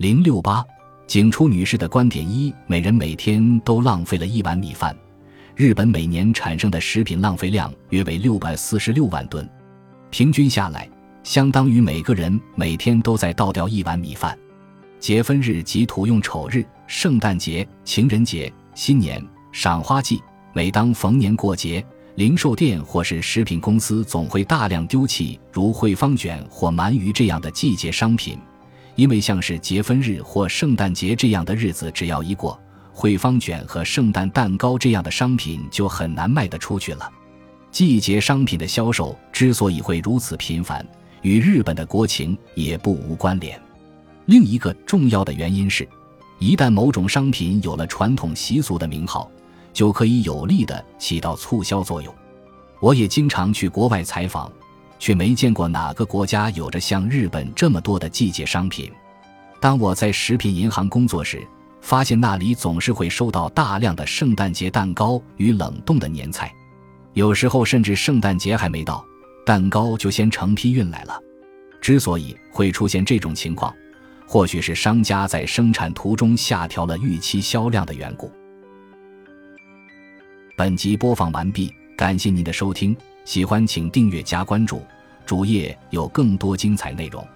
零六八，景初女士的观点一：每人每天都浪费了一碗米饭。日本每年产生的食品浪费量约为六百四十六万吨，平均下来，相当于每个人每天都在倒掉一碗米饭。节分日及土用丑日、圣诞节、情人节、新年、赏花季，每当逢年过节，零售店或是食品公司总会大量丢弃如汇方卷或鳗鱼这样的季节商品。因为像是结婚日或圣诞节这样的日子，只要一过，汇方卷和圣诞蛋糕这样的商品就很难卖得出去了。季节商品的销售之所以会如此频繁，与日本的国情也不无关联。另一个重要的原因是，一旦某种商品有了传统习俗的名号，就可以有力地起到促销作用。我也经常去国外采访。却没见过哪个国家有着像日本这么多的季节商品。当我在食品银行工作时，发现那里总是会收到大量的圣诞节蛋糕与冷冻的年菜，有时候甚至圣诞节还没到，蛋糕就先成批运来了。之所以会出现这种情况，或许是商家在生产途中下调了预期销量的缘故。本集播放完毕，感谢您的收听。喜欢请订阅加关注，主页有更多精彩内容。